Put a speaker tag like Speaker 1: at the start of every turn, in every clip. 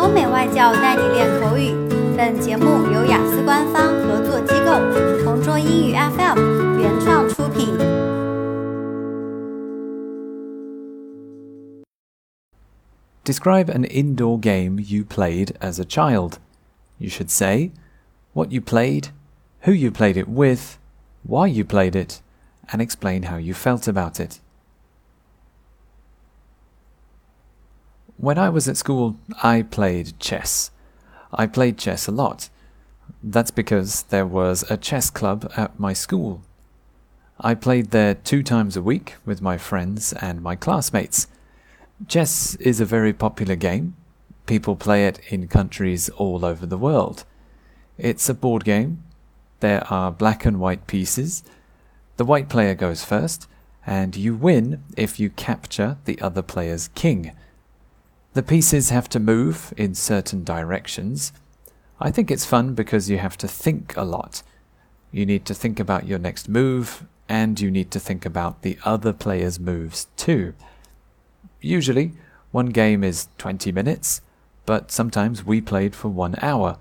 Speaker 1: 欧美外教带你练口语。本节目由雅思官方合作机构同桌英语 FM 原创出品。
Speaker 2: Describe an indoor game you played as a child. You should say what you played, who you played it with, why you played it, and explain how you felt about it. When I was at school, I played chess. I played chess a lot. That's because there was a chess club at my school. I played there two times a week with my friends and my classmates. Chess is a very popular game. People play it in countries all over the world. It's a board game. There are black and white pieces. The white player goes first, and you win if you capture the other player's king. The pieces have to move in certain directions. I think it's fun because you have to think a lot. You need to think about your next move, and you need to think about the other player's moves too. Usually, one game is 20 minutes, but sometimes we played for one hour.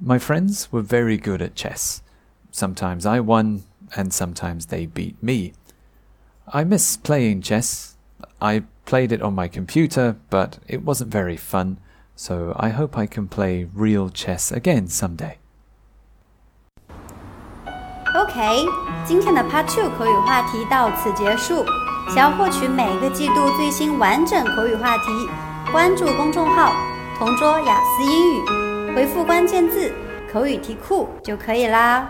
Speaker 2: My friends were very good at chess. Sometimes I won, and sometimes they beat me. I miss playing chess. I played it on my computer, but it wasn't very fun, so I hope I can play real chess again someday.
Speaker 1: OK，今天的 Part Two 口语话题到此结束。想要获取每个季度最新完整口语话题，关注公众号“同桌雅思英语”，回复关键字“口语题库”就可以啦。